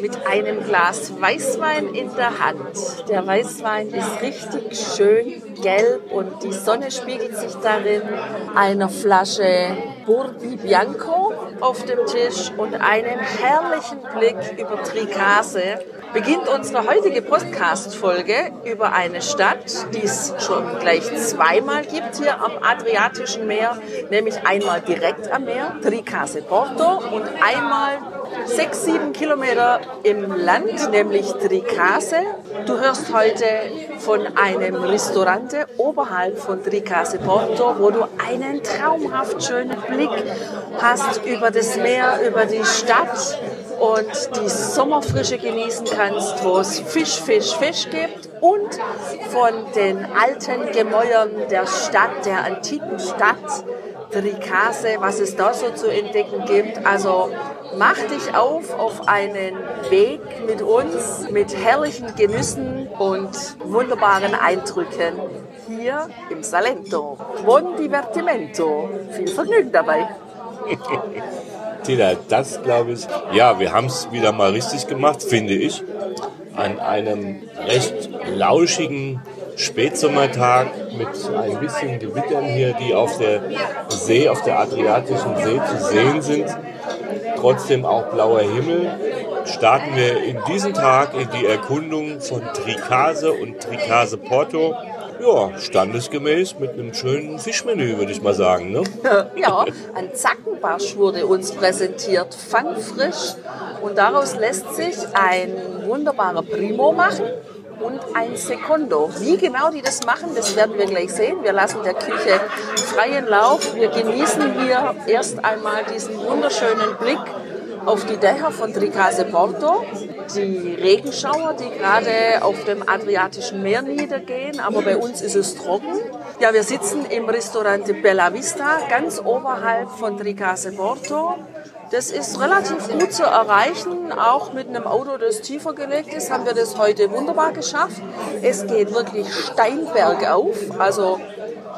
Mit einem Glas Weißwein in der Hand. Der Weißwein ist richtig schön gelb und die Sonne spiegelt sich darin. Eine Flasche Burdi Bianco auf dem Tisch und einen herrlichen Blick über Tricase beginnt unsere heutige Podcast-Folge über eine Stadt, die es schon gleich zweimal gibt hier am Adriatischen Meer, nämlich einmal direkt am Meer, Tricase Porto, und einmal sechs, sieben Kilometer im Land, nämlich Tricase. Du hörst heute von einem Restaurante oberhalb von Tricase Porto, wo du einen traumhaft schönen Blick hast über das Meer, über die Stadt und die Sommerfrische genießen kannst, wo es Fisch, Fisch, Fisch gibt und von den alten Gemäuern der Stadt, der antiken Stadt Tricase, was es da so zu entdecken gibt. Also mach dich auf auf einen Weg mit uns, mit herrlichen Genüssen und wunderbaren Eindrücken hier im Salento. Buon divertimento. Viel Vergnügen dabei. Tina, das glaube ich, ja, wir haben es wieder mal richtig gemacht, finde ich. An einem recht lauschigen Spätsommertag mit ein bisschen Gewittern hier, die auf der See, auf der Adriatischen See zu sehen sind. Trotzdem auch blauer Himmel. Starten wir in diesem Tag in die Erkundung von Tricase und Tricase Porto. Ja, standesgemäß mit einem schönen Fischmenü, würde ich mal sagen. Ne? Ja, ein Zackenbarsch wurde uns präsentiert, fangfrisch. Und daraus lässt sich ein wunderbarer Primo machen und ein Secondo. Wie genau die das machen, das werden wir gleich sehen. Wir lassen der Küche freien Lauf. Wir genießen hier erst einmal diesen wunderschönen Blick auf die Dächer von Tricase Porto, die Regenschauer, die gerade auf dem Adriatischen Meer niedergehen, aber bei uns ist es trocken. Ja, wir sitzen im Restaurant Bella Vista, ganz oberhalb von Tricase Porto. Das ist relativ gut zu erreichen, auch mit einem Auto, das tiefer gelegt ist, haben wir das heute wunderbar geschafft. Es geht wirklich steil bergauf, also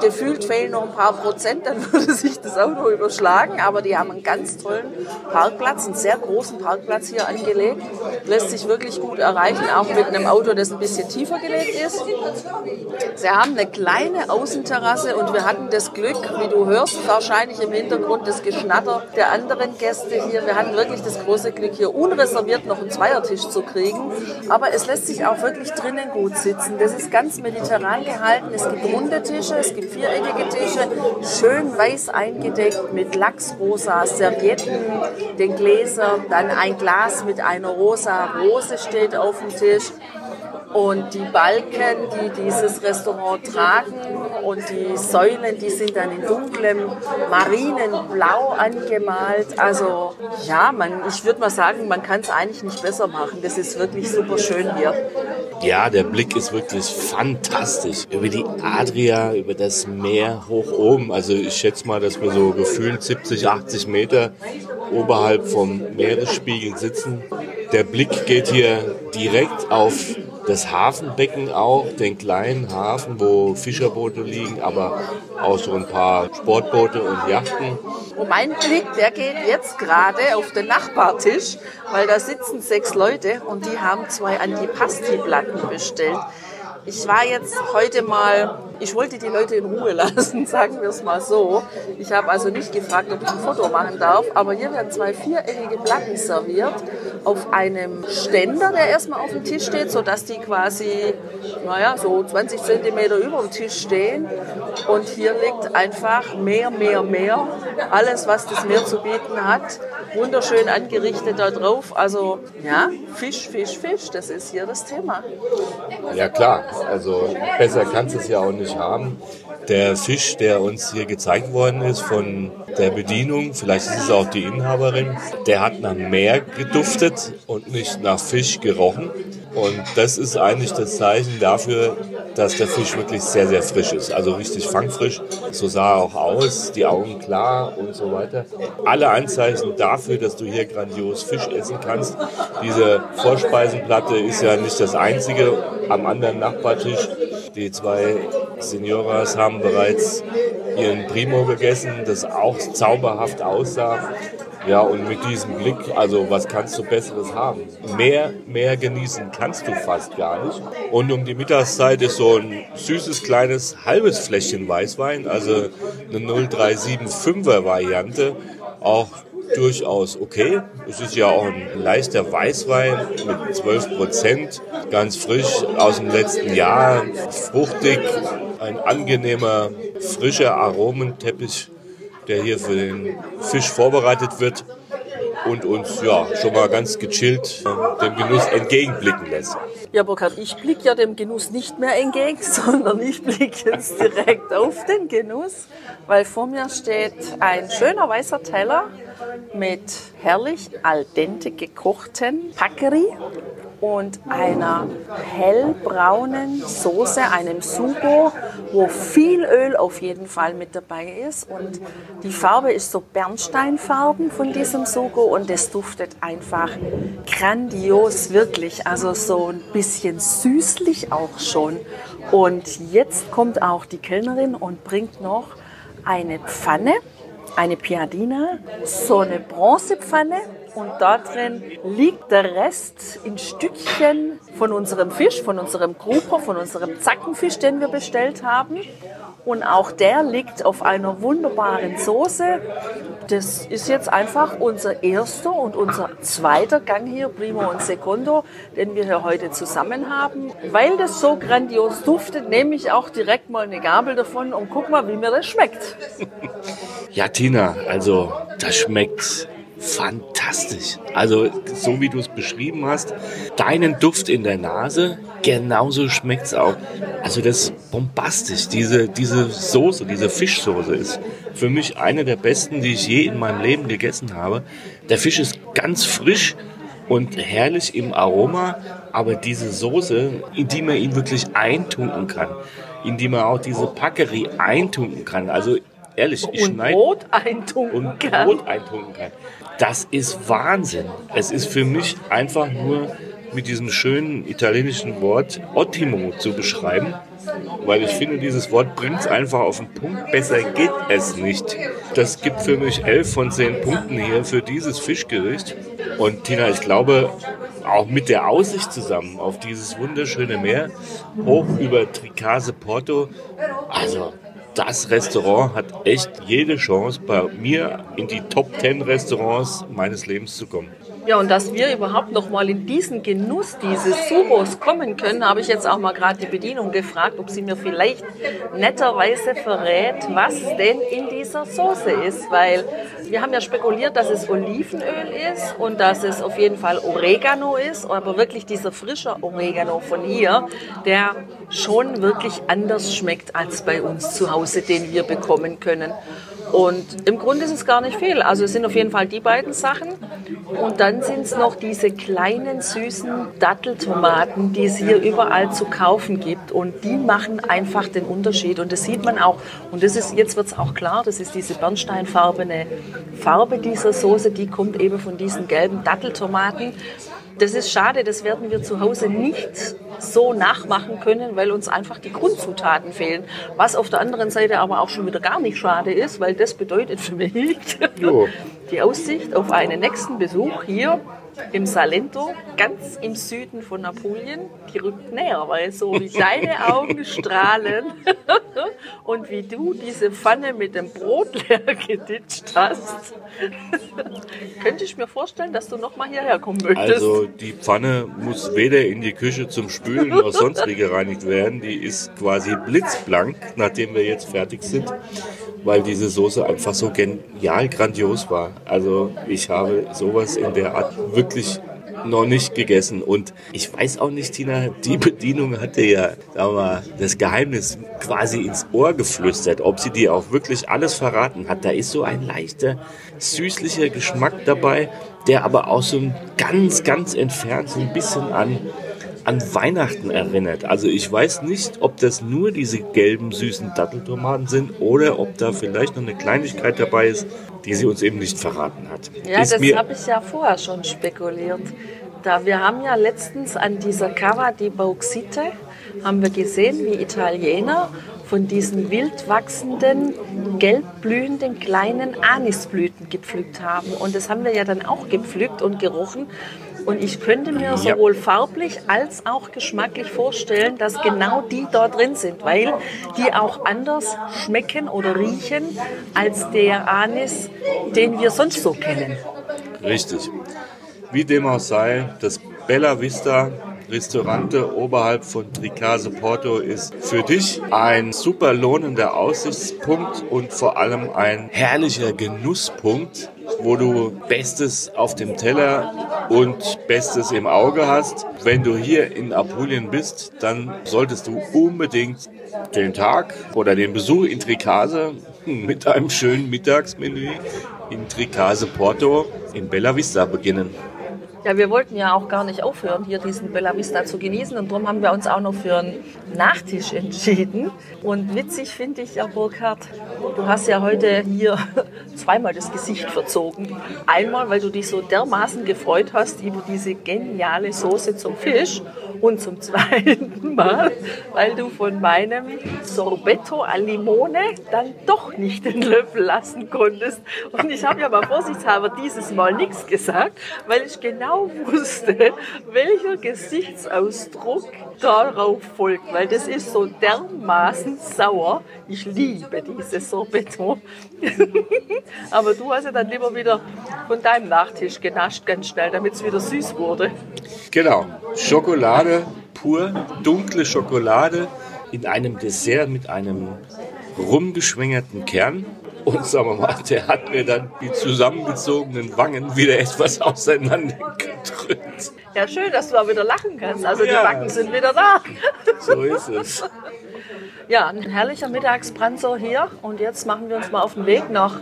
gefühlt fehlen noch ein paar Prozent, dann würde sich das Auto überschlagen. Aber die haben einen ganz tollen Parkplatz, einen sehr großen Parkplatz hier angelegt. Lässt sich wirklich gut erreichen, auch mit einem Auto, das ein bisschen tiefer gelegt ist. Sie haben eine kleine Außenterrasse und wir hatten das Glück, wie du hörst, wahrscheinlich im Hintergrund das Geschnatter der anderen Gäste hier. Wir hatten wirklich das große Glück, hier unreserviert noch einen Zweiertisch zu kriegen. Aber es lässt sich auch wirklich drinnen gut sitzen. Das ist ganz mediterran gehalten. Es gibt runde Tische, es gibt viereckige Tische, schön weiß eingedeckt mit lachsrosa Servietten, den Gläsern, dann ein Glas mit einer rosa Rose steht auf dem Tisch. Und die Balken, die dieses Restaurant tragen und die Säulen, die sind dann in dunklem Marinenblau angemalt. Also ja, man, ich würde mal sagen, man kann es eigentlich nicht besser machen. Das ist wirklich super schön hier. Ja, der Blick ist wirklich fantastisch. Über die Adria, über das Meer hoch oben. Also ich schätze mal, dass wir so gefühlt 70, 80 Meter oberhalb vom Meeresspiegel sitzen. Der Blick geht hier direkt auf das Hafenbecken auch, den kleinen Hafen, wo Fischerboote liegen, aber auch so ein paar Sportboote und Yachten. Und mein Blick, der geht jetzt gerade auf den Nachbartisch, weil da sitzen sechs Leute und die haben zwei Antipasti-Platten bestellt. Ich war jetzt heute mal, ich wollte die Leute in Ruhe lassen, sagen wir es mal so. Ich habe also nicht gefragt, ob ich ein Foto machen darf, aber hier werden zwei viereckige Platten serviert auf einem Ständer, der erstmal auf dem Tisch steht, sodass die quasi, naja, so 20 Zentimeter über dem Tisch stehen. Und hier liegt einfach mehr, mehr, mehr. Alles, was das Meer zu bieten hat. Wunderschön angerichtet da drauf. Also, ja, Fisch, Fisch, Fisch, das ist hier das Thema. Ja klar, also besser kannst du es ja auch nicht haben. der Fisch, der uns hier gezeigt worden ist von der Bedienung, vielleicht ist es auch die Inhaberin, der hat nach Meer geduftet und nicht nach Fisch gerochen. Und das ist eigentlich das Zeichen dafür, dass der Fisch wirklich sehr, sehr frisch ist. Also richtig fangfrisch. So sah er auch aus, die Augen klar und so weiter. Alle Anzeichen dafür, dass du hier grandios Fisch essen kannst. Diese Vorspeisenplatte ist ja nicht das einzige am anderen Nachbartisch. Die zwei Senioras haben bereits ihren Primo gegessen, das auch zauberhaft aussah. Ja, und mit diesem Blick, also was kannst du Besseres haben? Mehr, mehr genießen kannst du fast gar nicht. Und um die Mittagszeit ist so ein süßes, kleines, halbes Fläschchen Weißwein, also eine 0375er Variante, auch durchaus okay. Es ist ja auch ein leichter Weißwein mit 12 Prozent, ganz frisch aus dem letzten Jahr, fruchtig, ein angenehmer, frischer Aromenteppich der hier für den Fisch vorbereitet wird und uns ja schon mal ganz gechillt äh, dem Genuss entgegenblicken lässt. Ja, Burkhard, ich blicke ja dem Genuss nicht mehr entgegen, sondern ich blicke jetzt direkt auf den Genuss, weil vor mir steht ein schöner weißer Teller mit herrlich al dente gekochten Packery und einer hellbraunen Soße, einem Sugo, wo viel Öl auf jeden Fall mit dabei ist. Und die Farbe ist so Bernsteinfarben von diesem Sugo und es duftet einfach grandios, wirklich. Also so ein bisschen süßlich auch schon. Und jetzt kommt auch die Kellnerin und bringt noch eine Pfanne, eine Piadina, so eine Bronzepfanne und da drin liegt der Rest in Stückchen von unserem Fisch, von unserem Gruber, von unserem Zackenfisch, den wir bestellt haben. Und auch der liegt auf einer wunderbaren Soße. Das ist jetzt einfach unser erster und unser zweiter Gang hier, Primo und Secondo, den wir hier heute zusammen haben. Weil das so grandios duftet, nehme ich auch direkt mal eine Gabel davon und guck mal, wie mir das schmeckt. Ja, Tina, also das schmeckt fantastisch. Also so wie du es beschrieben hast, deinen Duft in der Nase, genauso schmeckt es auch. Also das ist bombastisch. Diese, diese Soße, diese Fischsoße ist für mich eine der besten, die ich je in meinem Leben gegessen habe. Der Fisch ist ganz frisch und herrlich im Aroma, aber diese Soße, in die man ihn wirklich eintunken kann, in die man auch diese Packerie eintunken kann. Also ehrlich, ich schneide Brot eintunken und kann. Brot eintunken kann. Das ist Wahnsinn. Es ist für mich einfach nur mit diesem schönen italienischen Wort Ottimo zu beschreiben, weil ich finde, dieses Wort bringt es einfach auf den Punkt. Besser geht es nicht. Das gibt für mich elf von zehn Punkten hier für dieses Fischgericht. Und Tina, ich glaube, auch mit der Aussicht zusammen auf dieses wunderschöne Meer, hoch über Tricase Porto, also das Restaurant hat echt jede Chance, bei mir in die Top 10 Restaurants meines Lebens zu kommen. Ja, und dass wir überhaupt noch mal in diesen Genuss dieses Subos kommen können, habe ich jetzt auch mal gerade die Bedienung gefragt, ob sie mir vielleicht netterweise verrät, was denn in dieser Soße ist, weil wir haben ja spekuliert, dass es Olivenöl ist und dass es auf jeden Fall Oregano ist, aber wirklich dieser frische Oregano von hier, der schon wirklich anders schmeckt als bei uns zu Hause, den wir bekommen können. Und im Grunde ist es gar nicht viel. Also es sind auf jeden Fall die beiden Sachen. Und dann sind es noch diese kleinen süßen Datteltomaten, die es hier überall zu kaufen gibt. Und die machen einfach den Unterschied. Und das sieht man auch. Und das ist, jetzt wird es auch klar, das ist diese bernsteinfarbene Farbe dieser Soße. Die kommt eben von diesen gelben Datteltomaten. Das ist schade, das werden wir zu Hause nicht so nachmachen können, weil uns einfach die Grundzutaten fehlen. Was auf der anderen Seite aber auch schon wieder gar nicht schade ist, weil das bedeutet für mich Jo. die Aussicht auf einen nächsten Besuch hier im Salento, ganz im Süden von Apulien. Die rückt näher, weil so wie deine Augen strahlen und wie du diese Pfanne mit dem Brot leer geditscht hast, könnte ich mir vorstellen, dass du noch mal hierher kommen möchtest. Also die Pfanne muss weder in die Küche zum Spülen noch sonst wie gereinigt werden. Die ist quasi blitzblank, nachdem wir jetzt fertig sind, weil diese Soße einfach so genial grandios war. Also ich habe sowas in der Art wirklich noch nicht gegessen. Und ich weiß auch nicht, Tina, die Bedienung hatte ja sagen wir mal, das Geheimnis quasi ins Ohr geflüstert. Ob sie dir auch wirklich alles verraten hat. Da ist so ein leichter, süßlicher Geschmack dabei, der aber auch so ganz, ganz entfernt so ein bisschen an an Weihnachten erinnert. Also ich weiß nicht, ob das nur diese gelben, süßen Datteltomaten sind oder ob da vielleicht noch eine Kleinigkeit dabei ist, die sie uns eben nicht verraten hat. Ja, ist das habe ich ja vorher schon spekuliert. Da wir haben ja letztens an dieser Cava di Bauxite haben wir gesehen, wie Italiener von diesen wild wachsenden, gelb blühenden kleinen Anisblüten gepflückt haben. Und das haben wir ja dann auch gepflückt und gerochen. Und ich könnte mir sowohl farblich als auch geschmacklich vorstellen, dass genau die dort drin sind, weil die auch anders schmecken oder riechen als der Anis, den wir sonst so kennen. Richtig. Wie dem auch sei, das Bella Vista Restaurante oberhalb von Tricase Porto ist für dich ein super lohnender Aussichtspunkt und vor allem ein herrlicher Genusspunkt, wo du Bestes auf dem Teller und Bestes im Auge hast. Wenn du hier in Apulien bist, dann solltest du unbedingt den Tag oder den Besuch in Tricase mit einem schönen Mittagsmenü in Tricase Porto in Bella Vista beginnen. Ja, wir wollten ja auch gar nicht aufhören, hier diesen Bella Vista zu genießen. Und darum haben wir uns auch noch für einen Nachtisch entschieden. Und witzig finde ich ja, Burkhard, du hast ja heute hier zweimal das Gesicht verzogen. Einmal, weil du dich so dermaßen gefreut hast über diese geniale Soße zum Fisch. Und zum zweiten Mal, weil du von meinem Sorbetto al Limone dann doch nicht den Löffel lassen konntest. Und ich habe ja mal vorsichtshalber dieses Mal nichts gesagt, weil ich genau wusste, welcher Gesichtsausdruck darauf folgt, weil das ist so dermaßen sauer. Ich liebe dieses Sorbetto. Aber du hast ja dann lieber wieder von deinem Nachtisch genascht, ganz schnell, damit es wieder süß wurde. Genau. Schokolade pur, dunkle Schokolade in einem Dessert mit einem rumgeschwängerten Kern. Und sagen wir mal, der hat mir dann die zusammengezogenen Wangen wieder etwas auseinandergedrückt. Ja, schön, dass du auch wieder lachen kannst. Also ja. die Wangen sind wieder da. So ist es. Ja, ein herrlicher Mittagsbranzo hier. Und jetzt machen wir uns mal auf den Weg nach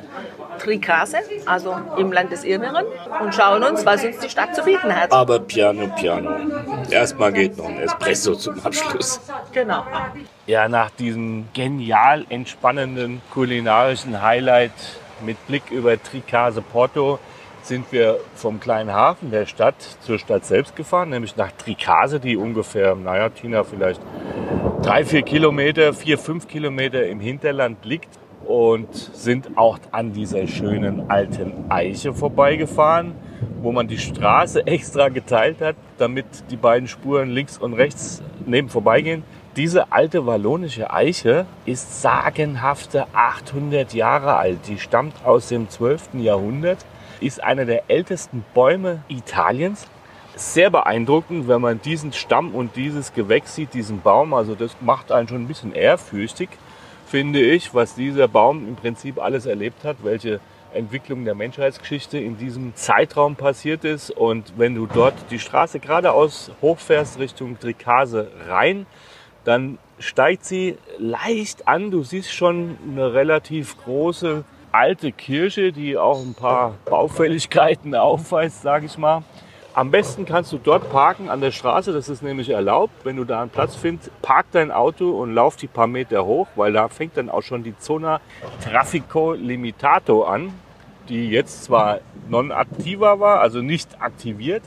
Tricase, also im Land des Irrneren, und schauen uns, was uns die Stadt zu bieten hat. Aber piano, piano. Erstmal geht noch ein Espresso zum Abschluss. Genau. Ja, nach diesem genial entspannenden kulinarischen Highlight mit Blick über Tricase Porto sind wir vom kleinen Hafen der Stadt zur Stadt selbst gefahren, nämlich nach Tricase, die ungefähr, naja, Tina, vielleicht drei, vier Kilometer, vier, fünf Kilometer im Hinterland liegt und sind auch an dieser schönen alten Eiche vorbeigefahren, wo man die Straße extra geteilt hat, damit die beiden Spuren links und rechts neben vorbeigehen. Diese alte wallonische Eiche ist sagenhafte 800 Jahre alt. Die stammt aus dem 12. Jahrhundert, ist einer der ältesten Bäume Italiens sehr beeindruckend, wenn man diesen Stamm und dieses Gewächs sieht, diesen Baum. Also das macht einen schon ein bisschen ehrfürchtig, finde ich, was dieser Baum im Prinzip alles erlebt hat, welche Entwicklung der Menschheitsgeschichte in diesem Zeitraum passiert ist. Und wenn du dort die Straße geradeaus hochfährst Richtung Trikase rein, dann steigt sie leicht an. Du siehst schon eine relativ große alte Kirche, die auch ein paar Baufälligkeiten aufweist, sage ich mal. Am besten kannst du dort parken an der Straße, das ist nämlich erlaubt. Wenn du da einen Platz findest, park dein Auto und lauf die paar Meter hoch, weil da fängt dann auch schon die Zona Traffico Limitato an, die jetzt zwar non-aktiver war, also nicht aktiviert,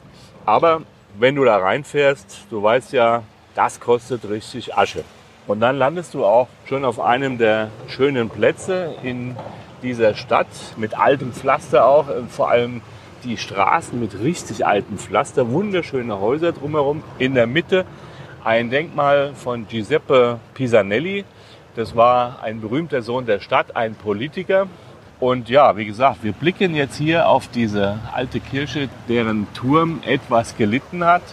aber wenn du da reinfährst, du weißt ja, das kostet richtig Asche. Und dann landest du auch schon auf einem der schönen Plätze in dieser Stadt mit altem Pflaster auch, vor allem die Straßen mit richtig altem Pflaster, wunderschöne Häuser drumherum. In der Mitte ein Denkmal von Giuseppe Pisanelli. Das war ein berühmter Sohn der Stadt, ein Politiker. Und ja, wie gesagt, wir blicken jetzt hier auf diese alte Kirche, deren Turm etwas gelitten hat.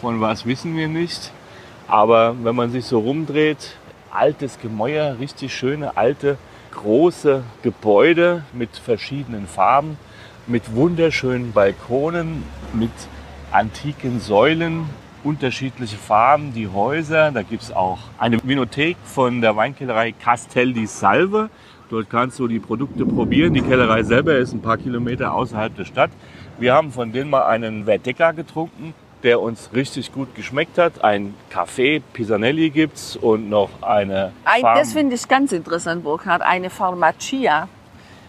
Von was wissen wir nicht. Aber wenn man sich so rumdreht, altes Gemäuer, richtig schöne alte große Gebäude mit verschiedenen Farben mit wunderschönen Balkonen, mit antiken Säulen, unterschiedliche Farben, die Häuser. Da gibt es auch eine Vinothek von der Weinkellerei Castel di Salve. Dort kannst du die Produkte probieren. Die Kellerei selber ist ein paar Kilometer außerhalb der Stadt. Wir haben von denen mal einen Verdecker getrunken, der uns richtig gut geschmeckt hat. Ein Café Pisanelli gibt's und noch eine Ein, das finde ich ganz interessant, Burkhard. Eine Pharmacia,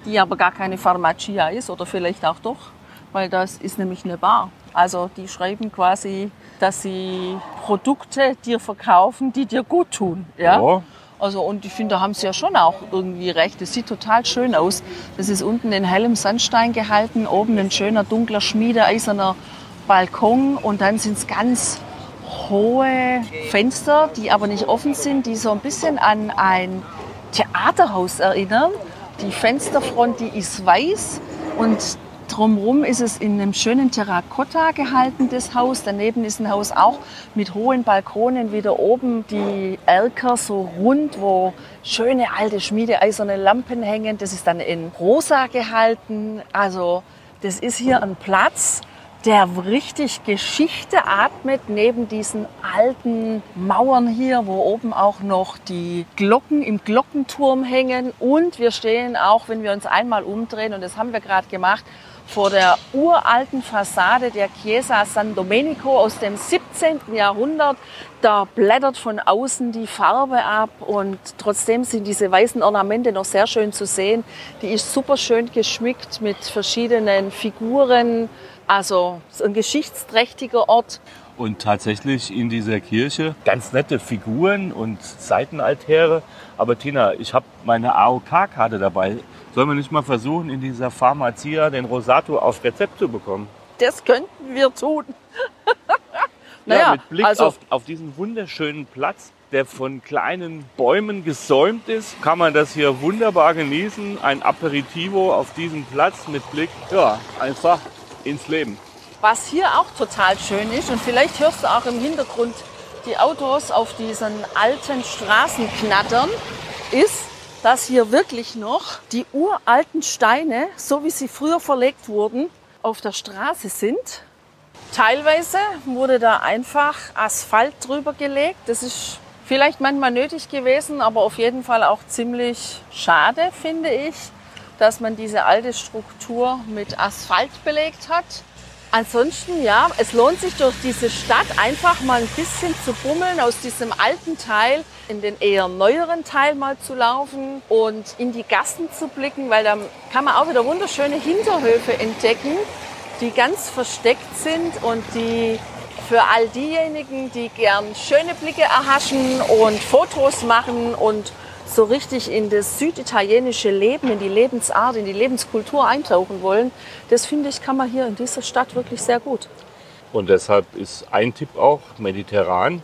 die aber gar keine Pharmacia ist oder vielleicht auch doch, weil das ist nämlich eine Bar. Also die schreiben quasi, dass sie Produkte dir verkaufen, die dir gut tun. Ja? Ja. Also und ich finde, da haben sie ja schon auch irgendwie recht. Es sieht total schön aus. Das ist unten in hellem Sandstein gehalten, oben ein schöner dunkler schmiedeeiserner Balkon und dann sind es ganz hohe Fenster, die aber nicht offen sind, die so ein bisschen an ein Theaterhaus erinnern. Die Fensterfront, die ist weiß und drumherum ist es in einem schönen Terrakotta gehalten, das Haus. Daneben ist ein Haus auch mit hohen Balkonen, wieder oben die Erker so rund, wo schöne alte schmiedeeiserne Lampen hängen. Das ist dann in rosa gehalten. Also das ist hier ein Platz, der richtig Geschichte atmet neben diesen alten Mauern hier, wo oben auch noch die Glocken im Glockenturm hängen. Und wir stehen auch, wenn wir uns einmal umdrehen, und das haben wir gerade gemacht, vor der uralten Fassade der Chiesa San Domenico aus dem 17. Jahrhundert. Da blättert von außen die Farbe ab und trotzdem sind diese weißen Ornamente noch sehr schön zu sehen. Die ist super schön geschmückt mit verschiedenen Figuren. Also so ein geschichtsträchtiger Ort. Und tatsächlich in dieser Kirche ganz nette Figuren und Seitenaltäre. Aber Tina, ich habe meine AOK-Karte dabei. Sollen wir nicht mal versuchen, in dieser Pharmacia den Rosato auf Rezept zu bekommen? Das könnten wir tun. ja, mit Blick also auf, auf diesen wunderschönen Platz, der von kleinen Bäumen gesäumt ist, kann man das hier wunderbar genießen. Ein Aperitivo auf diesem Platz mit Blick, ja, einfach ins Leben. Was hier auch total schön ist, und vielleicht hörst du auch im Hintergrund die Autos auf diesen alten Straßen knattern, ist, dass hier wirklich noch die uralten Steine, so wie sie früher verlegt wurden, auf der Straße sind. Teilweise wurde da einfach Asphalt drüber gelegt. Das ist vielleicht manchmal nötig gewesen, aber auf jeden Fall auch ziemlich schade, finde ich, dass man diese alte Struktur mit Asphalt belegt hat. Ansonsten, ja, es lohnt sich durch diese Stadt einfach mal ein bisschen zu bummeln, aus diesem alten Teil in den eher neueren Teil mal zu laufen und in die Gassen zu blicken, weil da kann man auch wieder wunderschöne Hinterhöfe entdecken, die ganz versteckt sind und die für all diejenigen, die gern schöne Blicke erhaschen und Fotos machen und so richtig in das süditalienische Leben, in die Lebensart, in die Lebenskultur eintauchen wollen, das finde ich, kann man hier in dieser Stadt wirklich sehr gut. Und deshalb ist ein Tipp auch mediterran.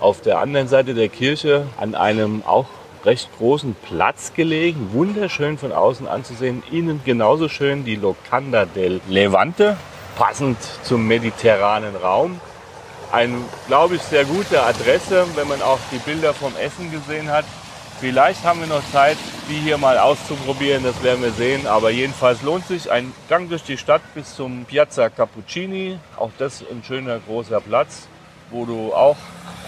Auf der anderen Seite der Kirche an einem auch recht großen Platz gelegen, wunderschön von außen anzusehen, innen genauso schön die Locanda del Levante, passend zum mediterranen Raum. Eine, glaube ich, sehr gute Adresse, wenn man auch die Bilder vom Essen gesehen hat. Vielleicht haben wir noch Zeit, die hier mal auszuprobieren, das werden wir sehen. Aber jedenfalls lohnt sich ein Gang durch die Stadt bis zum Piazza Cappuccini. Auch das ein schöner großer Platz, wo du auch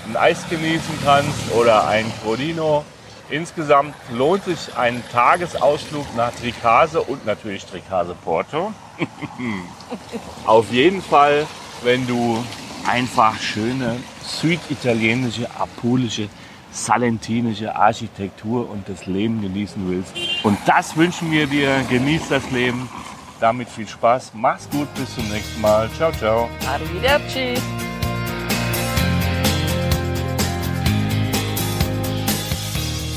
ein Eis genießen kannst oder ein Crodino. Insgesamt lohnt sich ein Tagesausflug nach Tricase und natürlich Tricase Porto. Auf jeden Fall, wenn du einfach schöne süditalienische, apulische salentinische Architektur und das Leben genießen willst. Und das wünschen wir dir. Genieß das Leben. Damit viel Spaß. Mach's gut. Bis zum nächsten Mal. Ciao, ciao. Arrivederci!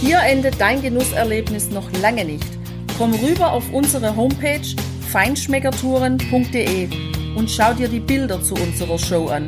Hier endet dein Genusserlebnis noch lange nicht. Komm rüber auf unsere Homepage feinschmeckertouren.de und schau dir die Bilder zu unserer Show an.